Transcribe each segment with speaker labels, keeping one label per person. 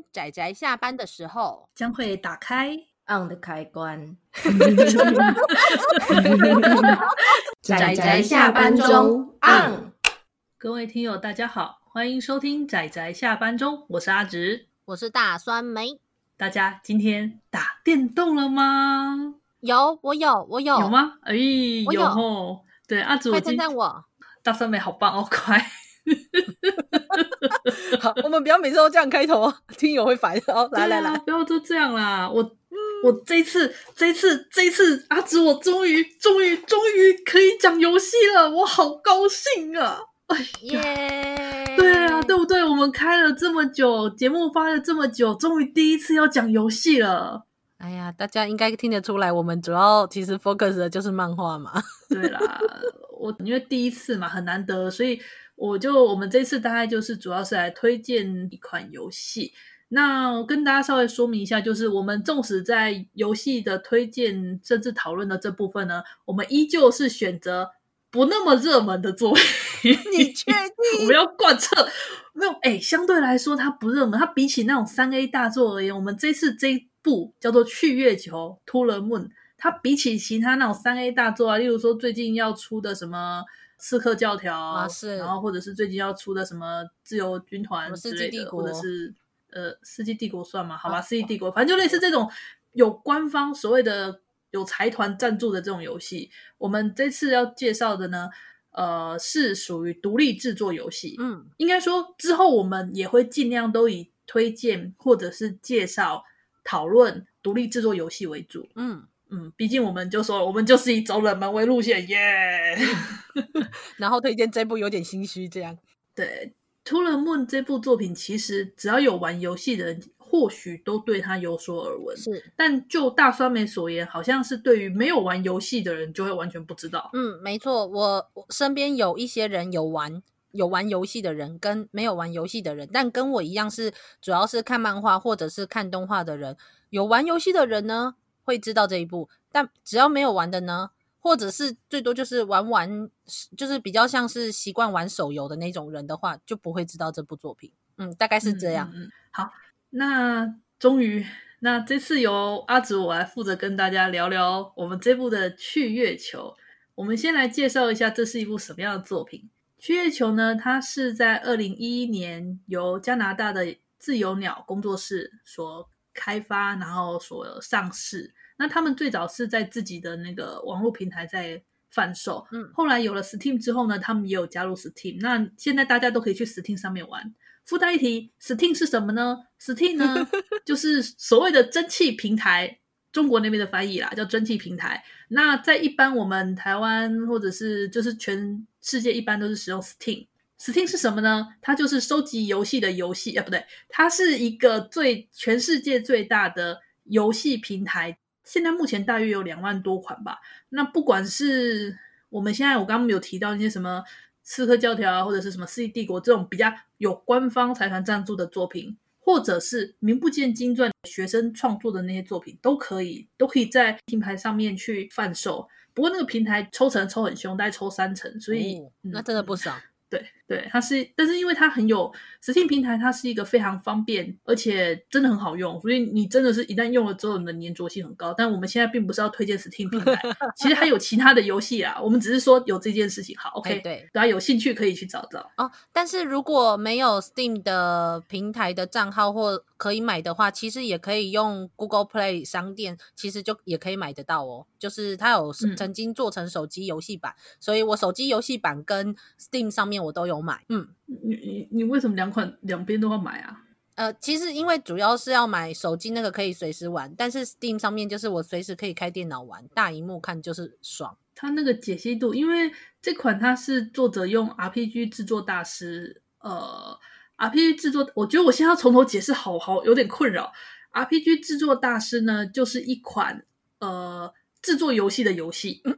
Speaker 1: 当宅宅下班的时候，
Speaker 2: 将会打开
Speaker 3: on 的开关。
Speaker 1: 仔仔下班中 on。
Speaker 2: 各位听友，大家好，欢迎收听仔仔下班中，我是阿直，
Speaker 1: 我是大酸梅。
Speaker 2: 大家今天打电动了吗？
Speaker 1: 有，我有，我有，
Speaker 2: 有吗？哎，
Speaker 1: 有，
Speaker 2: 有哦。对，阿直，
Speaker 1: 快称赞我。
Speaker 2: 大酸梅好棒哦，快。
Speaker 1: 好，我们不要每次都这样开头，听友会烦哦。来来来，
Speaker 2: 不要都这样啦！我、嗯、我这一次这一次这一次，阿紫，我终于终于终于可以讲游戏了，我好高兴啊！哎呀，yeah! 对啊，对不对？我们开了这么久，节目发了这么久，终于第一次要讲游戏了。
Speaker 1: 哎呀，大家应该听得出来，我们主要其实 focus 的就是漫画嘛。
Speaker 2: 对啦，我因为第一次嘛，很难得，所以。我就我们这次大概就是主要是来推荐一款游戏。那我跟大家稍微说明一下，就是我们纵使在游戏的推荐甚至讨论的这部分呢，我们依旧是选择不那么热门的作品。
Speaker 1: 你确 定？
Speaker 2: 我们要贯彻没有？哎，相对来说它不热门，它比起那种三 A 大作而言，我们这次这一部叫做《去月球》（To the Moon），它比起其他那种三 A 大作啊，例如说最近要出的什么。刺客教条啊，是，然后或者是最近要出的什么自由军团之类的，或者是呃，世纪帝国算吗？好吧，世纪帝国，反正就类似这种有官方所谓的有财团赞助的这种游戏。我们这次要介绍的呢，呃，是属于独立制作游戏。嗯，应该说之后我们也会尽量都以推荐或者是介绍、讨论独立制作游戏为主。嗯。嗯，毕竟我们就说，我们就是以走冷门为路线，耶、yeah!
Speaker 1: 然后推荐这部有点心虚，这样。
Speaker 2: 对，《To the Moon》这部作品，其实只要有玩游戏的人，或许都对他有所耳闻。是，但就大酸梅所言，好像是对于没有玩游戏的人，就会完全不知道。
Speaker 1: 嗯，没错，我身边有一些人有玩有玩游戏的人，跟没有玩游戏的人，但跟我一样是主要是看漫画或者是看动画的人。有玩游戏的人呢，会知道这一部，但只要没有玩的呢，或者是最多就是玩玩，就是比较像是习惯玩手游的那种人的话，就不会知道这部作品。嗯，大概是这样。
Speaker 2: 嗯，好，那终于，那这次由阿紫我来负责跟大家聊聊我们这部的《去月球》。我们先来介绍一下，这是一部什么样的作品。《去月球》呢，它是在二零一一年由加拿大的自由鸟工作室所开发，然后所上市。那他们最早是在自己的那个网络平台在贩售，嗯，后来有了 Steam 之后呢，他们也有加入 Steam。那现在大家都可以去 Steam 上面玩。附带一提，Steam 是什么呢？Steam 呢，就是所谓的蒸汽平台，中国那边的翻译啦，叫蒸汽平台。那在一般我们台湾或者是就是全世界一般都是使用 Steam。Steam 是什么呢？它就是收集游戏的游戏，啊，不对，它是一个最全世界最大的游戏平台。现在目前大约有两万多款吧。那不管是我们现在我刚刚有提到那些什么《刺客教条》啊，或者是什么《世纪帝国》这种比较有官方财团赞助的作品，或者是名不见经传学生创作的那些作品，都可以都可以在平台上面去贩售。不过那个平台抽成抽很凶，大概抽三成，所以、
Speaker 1: 那真的不少。
Speaker 2: 对对，它是，但是因为它很有 Steam 平台，它是一个非常方便，而且真的很好用，所以你真的是一旦用了之后，你的粘着性很高。但我们现在并不是要推荐 Steam 平台，其实还有其他的游戏啊，我们只是说有这件事情。好，OK，对，大家有兴趣可以去找找
Speaker 1: 哦。但是如果没有 Steam 的平台的账号或可以买的话，其实也可以用 Google Play 商店，其实就也可以买得到哦。就是它有曾经做成手机游戏版，嗯，所以我手机游戏版跟 Steam 上面。我都有买，嗯，
Speaker 2: 你你你为什么两款两边都要买啊？
Speaker 1: 呃，其实因为主要是要买手机那个可以随时玩，但是 Steam 上面就是我随时可以开电脑玩，大荧幕看就是爽。
Speaker 2: 它那个解析度，因为这款它是作者用 RPG 制作大师，呃，RPG 制作，我觉得我现在要从头解释，好好有点困扰。RPG 制作大师呢，就是一款呃制作游戏的游戏。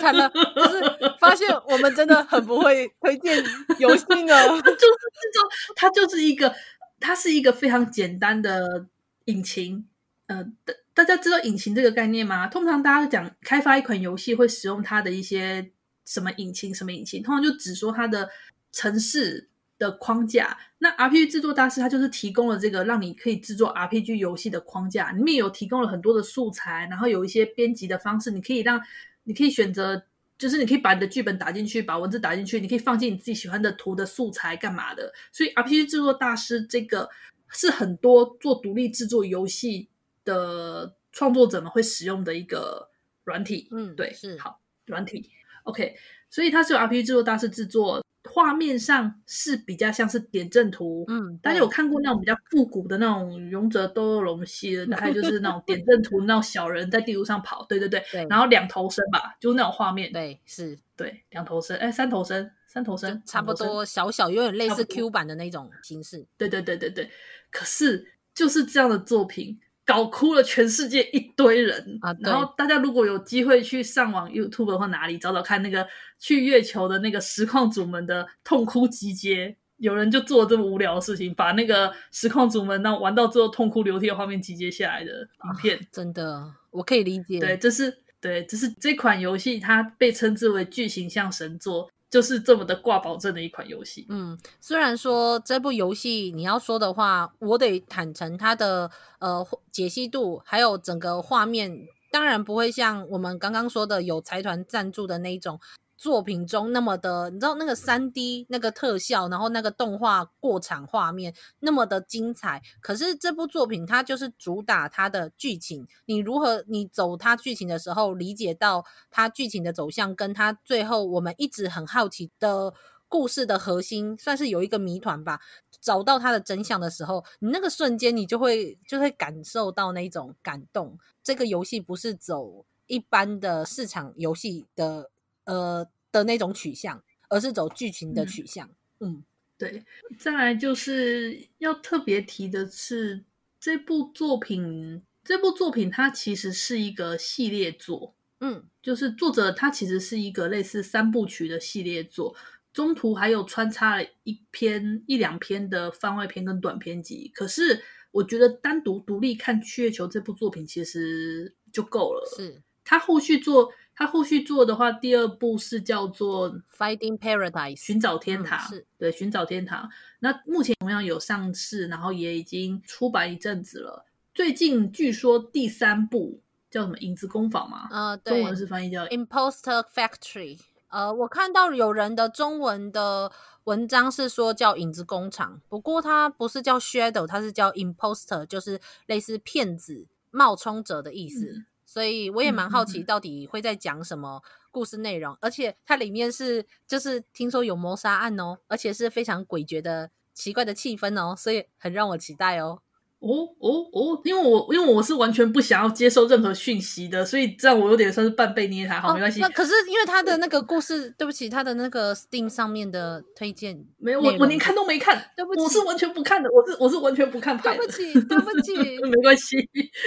Speaker 1: 惨了，就是发现我们真的很不会推荐游戏呢。
Speaker 2: 就是这种，它就是一个，它是一个非常简单的引擎。呃，大大家知道引擎这个概念吗？通常大家讲开发一款游戏会使用它的一些什么引擎，什么引擎，通常就只说它的程式的框架。那 RPG 制作大师他就是提供了这个让你可以制作 RPG 游戏的框架，里面有提供了很多的素材，然后有一些编辑的方式，你可以让你可以选择，就是你可以把你的剧本打进去，把文字打进去，你可以放进你自己喜欢的图的素材干嘛的。所以 RPG 制作大师这个是很多做独立制作游戏的创作者们会使用的一个软体。
Speaker 1: 嗯，
Speaker 2: 对，
Speaker 1: 是
Speaker 2: 好软体。OK，所以它是由 RPG 制作大师制作。画面上是比较像是点阵图，嗯，大家有看过那种比较复古的那种勇者斗恶龙系的，大概就是那种点阵图，那种小人在地图上跑，对对对，对。然后两头身吧，就是那种画面，
Speaker 1: 对，是，
Speaker 2: 对，两头身，哎，三头身，三头身，
Speaker 1: 差不多小小，有点类似 Q 版的那种形式，
Speaker 2: 对对对对对，可是就是这样的作品。搞哭了全世界一堆人啊！然后大家如果有机会去上网 YouTube 或哪里找找看那个去月球的那个实况主们的痛哭集结，有人就做了这么无聊的事情，把那个实况主们那玩到最后痛哭流涕的画面集结下来的影片，啊，真的我可以理解。对，这是对，这是这款游戏它被称之为剧情像神作。就是这么的挂保证的一款游戏。
Speaker 1: 嗯，虽然说这部游戏你要说的话，我得坦诚它的呃解析度还有整个画面，当然不会像我们刚刚说的有财团赞助的那一种。作品中那么的，你知道那个三 D 那个特效，然后那个动画过场画面那么的精彩。可是这部作品它就是主打它的剧情，你如何你走它剧情的时候，理解到它剧情的走向，跟它最后我们一直很好奇的故事的核心，算是有一个谜团吧。找到它的真相的时候，你那个瞬间你就会就会感受到那种感动。这个游戏不是走一般的市场游戏的。呃的那种取向，而是走剧情的取向。嗯，
Speaker 2: 嗯，对。再来就是要特别提的是，这部作品，这部作品它其实是一个系列作。嗯，就是作者他其实是一个类似三部曲的系列作，中途还有穿插了一篇一两篇的番外篇跟短篇集。可是我觉得单独独立看《去月球》这部作品其实就够了。
Speaker 1: 是
Speaker 2: 他后续做。他后续做的话，第二部是叫做《
Speaker 1: Finding Paradise》
Speaker 2: 寻找天堂，
Speaker 1: 嗯、是
Speaker 2: 对，寻找天堂。那目前同样有上市，然后也已经出版一阵子了。最近据说第三部叫什么《影子工坊》吗？
Speaker 1: 呃，对，
Speaker 2: 中文是翻译叫《
Speaker 1: Imposter Factory》。呃，我看到有人的中文的文章是说叫《影子工厂》，不过它不是叫 Shadow，它是叫 Imposter，就是类似骗子、冒充者的意思。嗯所以我也蛮好奇，到底会在讲什么故事内容，嗯嗯嗯，而且它里面是就是听说有谋杀案哦，而且是非常诡谲的奇怪的气氛哦，所以很让我期待哦。
Speaker 2: 哦哦哦！因为我因为我是完全不想要接受任何讯息的，所以这样我有点算是半被捏台。好，哦、没关系。
Speaker 1: 那可是因为他的那个故事，对不起，他的那个 Steam 上面的推荐
Speaker 2: 没有，我我连看都没看。
Speaker 1: 对不起，
Speaker 2: 我是完全不看的，我是我是完全不看派的。
Speaker 1: 对不起，对不起，
Speaker 2: 没关系，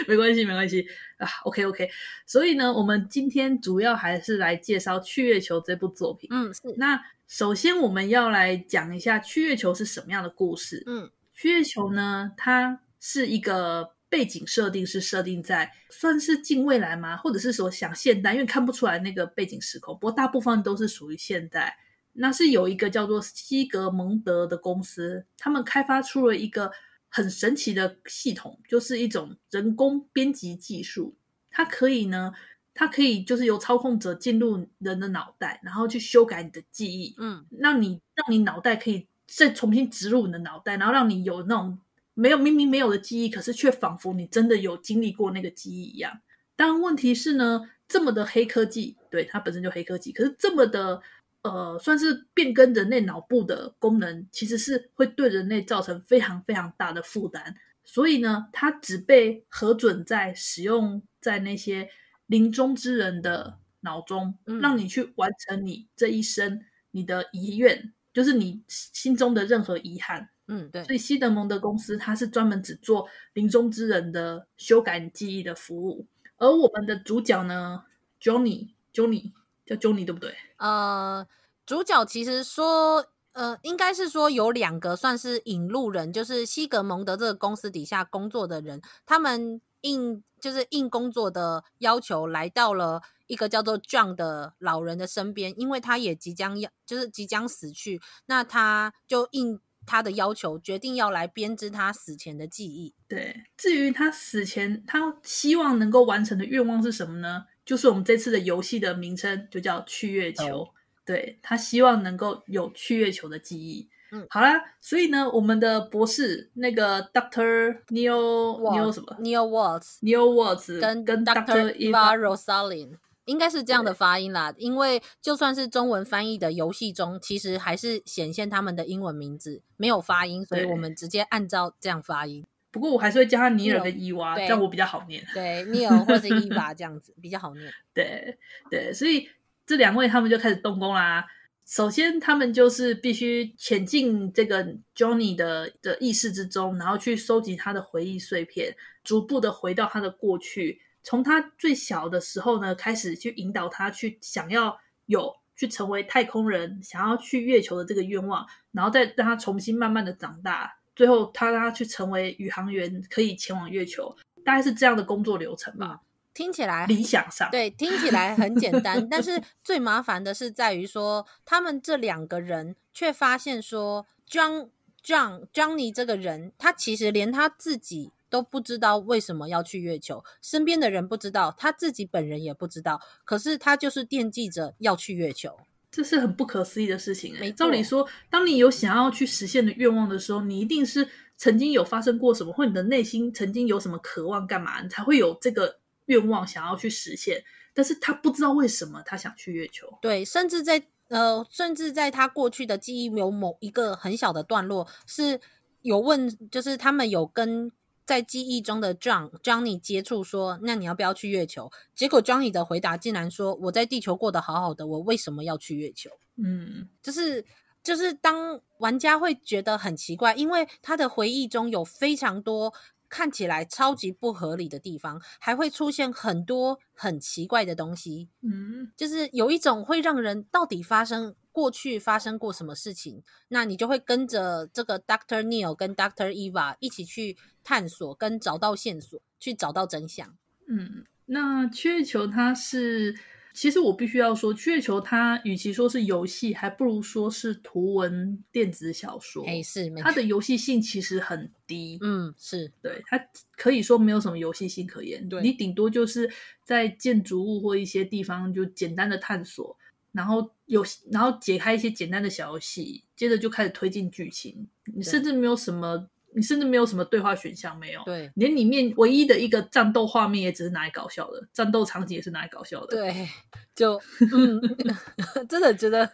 Speaker 2: 没关系，没关系啊。OK OK，所以呢，我们今天主要还是来介绍《去月球》这部作品。
Speaker 1: 嗯，是。
Speaker 2: 那首先我们要来讲一下《去月球》是什么样的故事。嗯，《去月球》呢，它。是一个背景设定，是设定在算是近未来吗？或者是说想现代？因为看不出来那个背景时空，不过大部分都是属于现代。那是有一个叫做西格蒙德的公司，他们开发出了一个很神奇的系统，就是一种人工编辑技术。它可以呢，它可以就是由操控者进入人的脑袋，然后去修改你的记忆，嗯，让你让你脑袋可以再重新植入你的脑袋，然后让你有那种。没有，明明没有的记忆，可是却仿佛你真的有经历过那个记忆一样。但问题是呢，这么的黑科技，对，它本身就黑科技，可是这么的呃，算是变更人类脑部的功能，其实是会对人类造成非常非常大的负担。所以呢，它只被核准在使用在那些临终之人的脑中，嗯，让你去完成你这一生你的遗愿，就是你心中的任何遗憾。
Speaker 1: 嗯，对，
Speaker 2: 所以西德蒙德公司它是专门只做临终之人的修改记忆的服务，而我们的主角呢，Johnny，Johnny 叫 Johnny 对不对？
Speaker 1: 呃，主角其实说，呃，应该是说有两个算是引路人，就是西格蒙德这个公司底下工作的人，他们应就是应工作的要求来到了。一个叫做 John 的老人的身边，因为他也即将要，就是即将死去，那他就应他的要求，决定要来编织他死前的记忆。
Speaker 2: 对，至于他死前他希望能够完成的愿望是什么呢？就是我们这次的游戏的名称就叫去月球。哦、对，他希望能够有去月球的记忆。嗯，好啦，所以呢，我们的博士那个 Doctor Neil Neil 什么
Speaker 1: Neil Waltz
Speaker 2: Neil Waltz
Speaker 1: 跟跟 Doctor Eva Rosalind 应该是这样的发音啦，因为就算是中文翻译的游戏中，其实还是显现他们的英文名字没有发音，所以我们直接按照这样发音。
Speaker 2: 不过我还是会叫他尼尔跟伊娃，这样我比较好念。
Speaker 1: 对，尼尔或者伊娃这样子比较好念。
Speaker 2: 对对，所以这两位他们就开始动工啦。首先，他们就是必须潜进这个 Johnny 的的意识之中，然后去收集他的回忆碎片，逐步的回到他的过去。从他最小的时候呢，开始去引导他去想要有去成为太空人，想要去月球的这个愿望，然后再让他重新慢慢的长大，最后他让他去成为宇航员，可以前往月球，大概是这样的工作流程吧。
Speaker 1: 听起来
Speaker 2: 理想上
Speaker 1: 对，听起来很简单，但是 最麻烦的是在于说，他们这两个人却发现说，John John Johnny 这个人，他其实连他自己。都不知道为什么要去月球，身边的人不知道，他自己本人也不知道。可是他就是惦记着要去月球，
Speaker 2: 这是很不可思议的事情。没。照理说，当你有想要去实现的愿望的时候，你一定是曾经有发生过什么，或你的内心曾经有什么渴望，干嘛你才会有这个愿望想要去实现。但是他不知道为什么他想去月球。
Speaker 1: 对，甚至在呃，甚至在他过去的记忆有某一个很小的段落是有问，就是他们有跟。在记忆中的 John Johnny 接触说：“那你要不要去月球？”结果 Johnny 的回答竟然说：“我在地球过得好好的，我为什么要去月球？”嗯，就是就是当玩家会觉得很奇怪，因为他的回忆中有非常多看起来超级不合理的地方，还会出现很多很奇怪的东西。嗯，就是有一种会让人到底发生。过去发生过什么事情？那你就会跟着这个 Doctor Neil 跟 Doctor Eva 一起去探索，跟找到线索，去找到真相。
Speaker 2: 嗯，那去月球它是，其实我必须要说，月球它与其说是游戏，还不如说是图文电子小说。
Speaker 1: 哎，是，
Speaker 2: 它的游戏性其实很低。
Speaker 1: 嗯，是
Speaker 2: 对，它可以说没有什么游戏性可言。对，你顶多就是在建筑物或一些地方就简单的探索。然后有，然后解开一些简单的小游戏，接着就开始推进剧情。你甚至没有什么，你甚至没有什么对话选项，没有。
Speaker 1: 对，
Speaker 2: 连里面唯一的一个战斗画面也只是拿来搞笑的，战斗场景也是拿来搞笑的。
Speaker 1: 对，就嗯，真的觉得，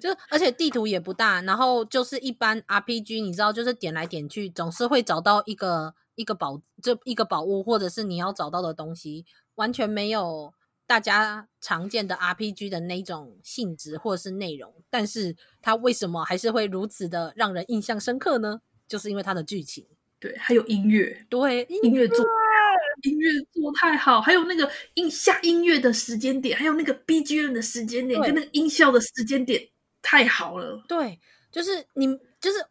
Speaker 1: 就而且地图也不大，然后就是一般 RPG，你知道，就是点来点去，总是会找到一个一个宝，就一个宝物，或者是你要找到的东西，完全没有。大家常见的 RPG 的那种性质或者是内容，但是它为什么还是会如此的让人印象深刻呢？就是因为它的剧情，
Speaker 2: 对，还有音乐，
Speaker 1: 对，
Speaker 2: 音乐做音乐做太好，还有那个音下音乐的时间点，还有那个 BGM 的时间点，跟那个音效的时间点太好了。
Speaker 1: 对，就是你，就是。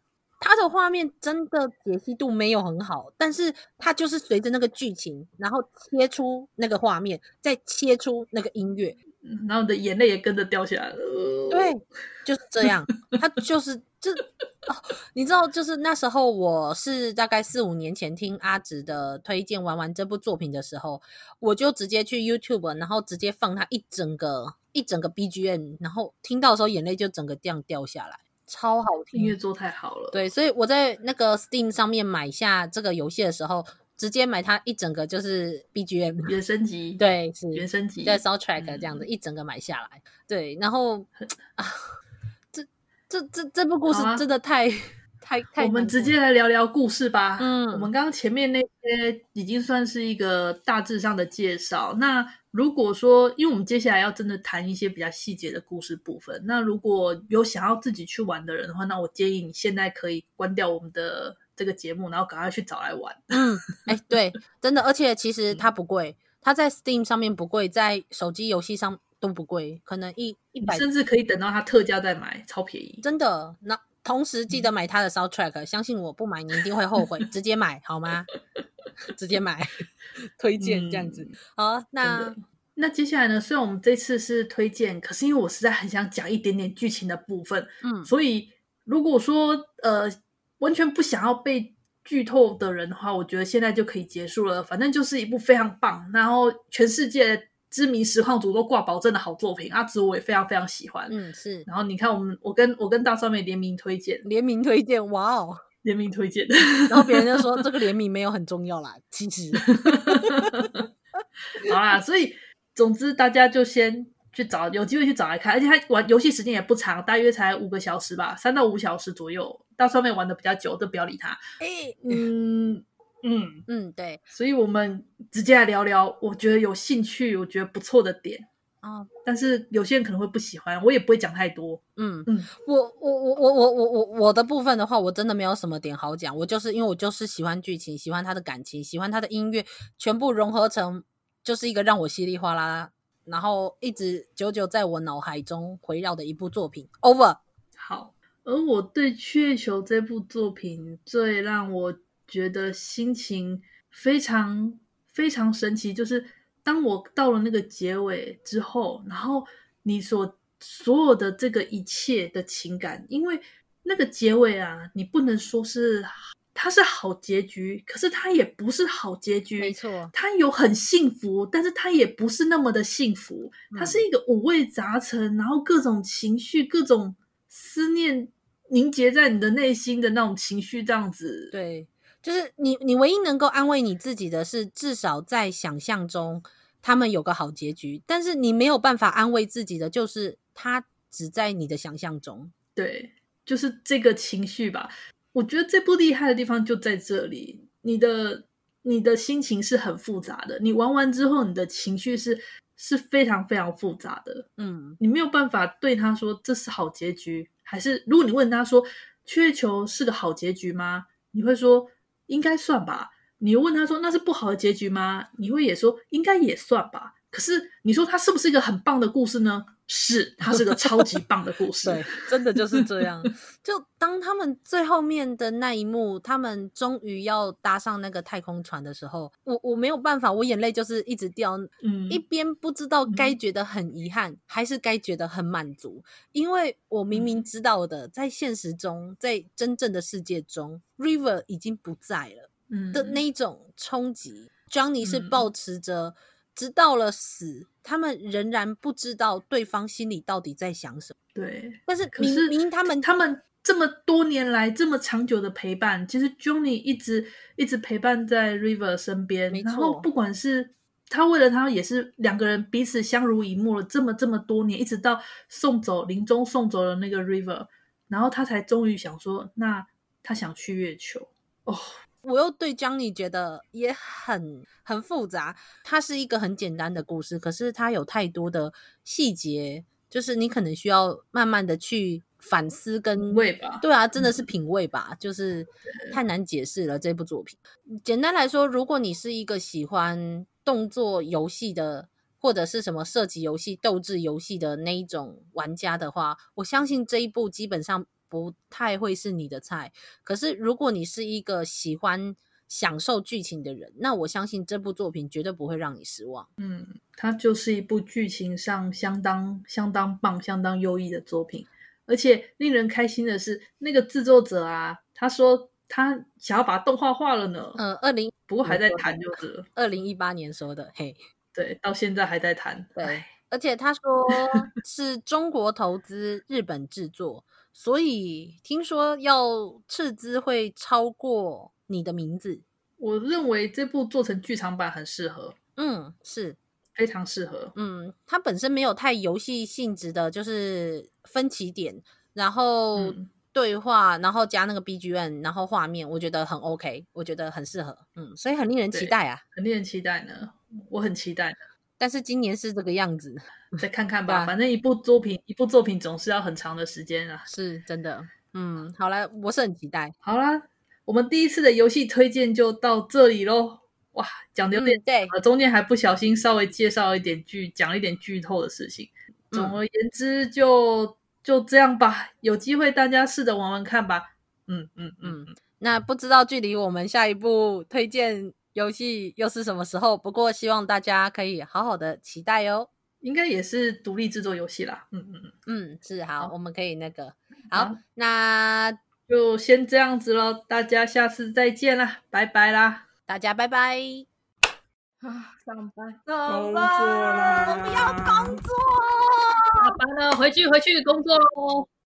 Speaker 1: 它的画面真的解析度没有很好，但是它就是随着那个剧情，然后切出那个画面，再切出那个音乐，
Speaker 2: 然后你的眼泪也跟着掉下来了。
Speaker 1: 对，就是这样。他就是就哦，你知道，就是那时候我是大概四五年前听阿直的推荐玩完这部作品的时候，我就直接去 YouTube，然后直接放他一整个一整个 BGM，然后听到的时候眼泪就整个这样掉下来。超好听，
Speaker 2: 音乐做太好了。
Speaker 1: 对，所以我在那个 Steam 上面买下这个游戏的时候，直接买它一整个就是 BGM
Speaker 2: 原声集，
Speaker 1: 对，是
Speaker 2: 原声集，
Speaker 1: 对 Soundtrack 这样子、嗯、一整个买下来。对，然后 啊，这这这这部故事真的太、啊、太太……
Speaker 2: 我们直接来聊聊故事吧。嗯，我们刚刚前面那些已经算是一个大致上的介绍。那如果说，因为我们接下来要真的谈一些比较细节的故事部分，那如果有想要自己去玩的人的话，那我建议你现在可以关掉我们的这个节目，然后赶快去找来玩。
Speaker 1: 嗯，哎，对，真的，而且其实它不贵，它在 Steam 上面不贵，在手机游戏上都不贵，可能一一百，
Speaker 2: 甚至可以等到它特价再买，超便宜。
Speaker 1: 真的，那同时记得买它的 Soundtrack，嗯，相信我不买你一定会后悔，直接买好吗？直接买，推荐这样子。嗯、好，那
Speaker 2: 那接下来呢？虽然我们这次是推荐，可是因为我实在很想讲一点点剧情的部分，嗯，所以如果说呃完全不想要被剧透的人的话，我觉得现在就可以结束了。反正就是一部非常棒，然后全世界知名实况组都挂保证的好作品。阿紫我也非常非常喜欢，
Speaker 1: 嗯是。
Speaker 2: 然后你看我们我跟我跟大酸梅联名推荐，
Speaker 1: 联名推荐，哇哦，
Speaker 2: 联名推荐。
Speaker 1: 然后别人就说 这个联名没有很重要啦，其实。
Speaker 2: 好啦，所以总之大家就先。去找有机会去找来看，而且他玩游戏时间也不长，大约才五个小时吧，三到五小时左右。到上面玩的比较久，都不要理他。嗯嗯
Speaker 1: 嗯，对。
Speaker 2: 所以我们直接来聊聊，我觉得有兴趣，我觉得不错的点啊。哦、但是有些人可能会不喜欢，我也不会讲太多。
Speaker 1: 嗯嗯，我我我我我我我我的部分的话，我真的没有什么点好讲。我就是因为我就是喜欢剧情，喜欢他的感情，喜欢他的音乐，全部融合成就是一个让我稀里哗啦。然后一直久久在我脑海中回绕的一部作品，Over。
Speaker 2: 好，而我对《雀球》这部作品最让我觉得心情非常非常神奇，就是当我到了那个结尾之后，然后你所所有的这个一切的情感，因为那个结尾啊，你不能说是。它是好结局，可是它也不是好结局。
Speaker 1: 没错，
Speaker 2: 它有很幸福，但是它也不是那么的幸福。它是一个五味杂陈，然后各种情绪、各种思念凝结在你的内心的那种情绪，这样子。
Speaker 1: 对，就是你，你唯一能够安慰你自己的是，至少在想象中他们有个好结局。但是你没有办法安慰自己的，就是它只在你的想象中。
Speaker 2: 对，就是这个情绪吧。我觉得这部厉害的地方就在这里，你的你的心情是很复杂的，你玩完之后，你的情绪是是非常非常复杂的，嗯，你没有办法对他说这是好结局，还是如果你问他说去月球是个好结局吗？你会说应该算吧。你问他说那是不好的结局吗？你会也说应该也算吧。可是你说它是不是一个很棒的故事呢？是，它是个超级棒的故事。
Speaker 1: 对，真的就是这样。就当他们最后面的那一幕，他们终于要搭上那个太空船的时候，我我没有办法，我眼泪就是一直掉。嗯，一边不知道该觉得很遗憾，嗯、还是该觉得很满足，因为我明明知道的，在现实中，在真正的世界中，River 已经不在了。嗯，的那一种冲击，Johnny 是保持着。直到了死，他们仍然不知道对方心里到底在想什么。
Speaker 2: 对，
Speaker 1: 但是明是明他们
Speaker 2: 他们这么多年来这么长久的陪伴，其实 Johnny 一直一直陪伴在 River 身边。然后不管是他为了他，也是两个人彼此相濡以沫了这么这么多年，一直到送走临终送走了那个 River，然后他才终于想说，那他想去月球哦。
Speaker 1: 我又对 Johnny 觉得也很很复杂。它是一个很简单的故事，可是它有太多的细节，就是你可能需要慢慢的去反思跟
Speaker 2: 品味吧。
Speaker 1: 对啊，真的是品味吧，嗯、就是太难解释了这部作品。简单来说，如果你是一个喜欢动作游戏的，或者是什么射击游戏、斗智游戏的那一种玩家的话，我相信这一部基本上。不太会是你的菜，可是如果你是一个喜欢享受剧情的人，那我相信这部作品绝对不会让你失望。
Speaker 2: 嗯，它就是一部剧情上相当相当棒、相当优异的作品。而且令人开心的是，那个制作者啊，他说他想要把动画化了呢。
Speaker 1: 嗯，二零
Speaker 2: 不过还在谈，就是
Speaker 1: 二零一八年说的。嘿，
Speaker 2: 对，到现在还在谈。
Speaker 1: 对，而且他说 是中国投资，日本制作。所以听说要斥资会超过你的名字。
Speaker 2: 我认为这部做成剧场版很适合。
Speaker 1: 嗯，是
Speaker 2: 非常适合。
Speaker 1: 嗯，它本身没有太游戏性质的，就是分歧点，然后对话，然后加那个 BGM，然后画面，我觉得很 OK，我觉得很适合。嗯，所以很令人期待啊，
Speaker 2: 很令人期待呢，我很期待。
Speaker 1: 但是今年是这个样子，
Speaker 2: 再看看吧。反正一部作品，一部作品总是要很长的时间啊。
Speaker 1: 是真的。嗯，好了，我是很期待。
Speaker 2: 好啦，我们第一次的游戏推荐就到这里喽。哇，讲的有点对，中间还不小心稍微介绍一点剧，讲一点剧透的事情。总而言之就，就就这样吧。有机会大家试着玩玩看吧。嗯嗯嗯。
Speaker 1: 那不知道距离我们下一步推荐。游戏又是什么时候？不过希望大家可以好好的期待哦。
Speaker 2: 应该也是独立制作游戏啦。嗯嗯嗯，
Speaker 1: 嗯是好，我们可以那个好，那
Speaker 2: 就先这样子喽。大家下次再见啦，拜拜啦，
Speaker 1: 大家拜拜。
Speaker 2: 啊，上班，
Speaker 1: 工
Speaker 3: 作
Speaker 1: 了，要工作，
Speaker 2: 下班了，回去回去工作喽。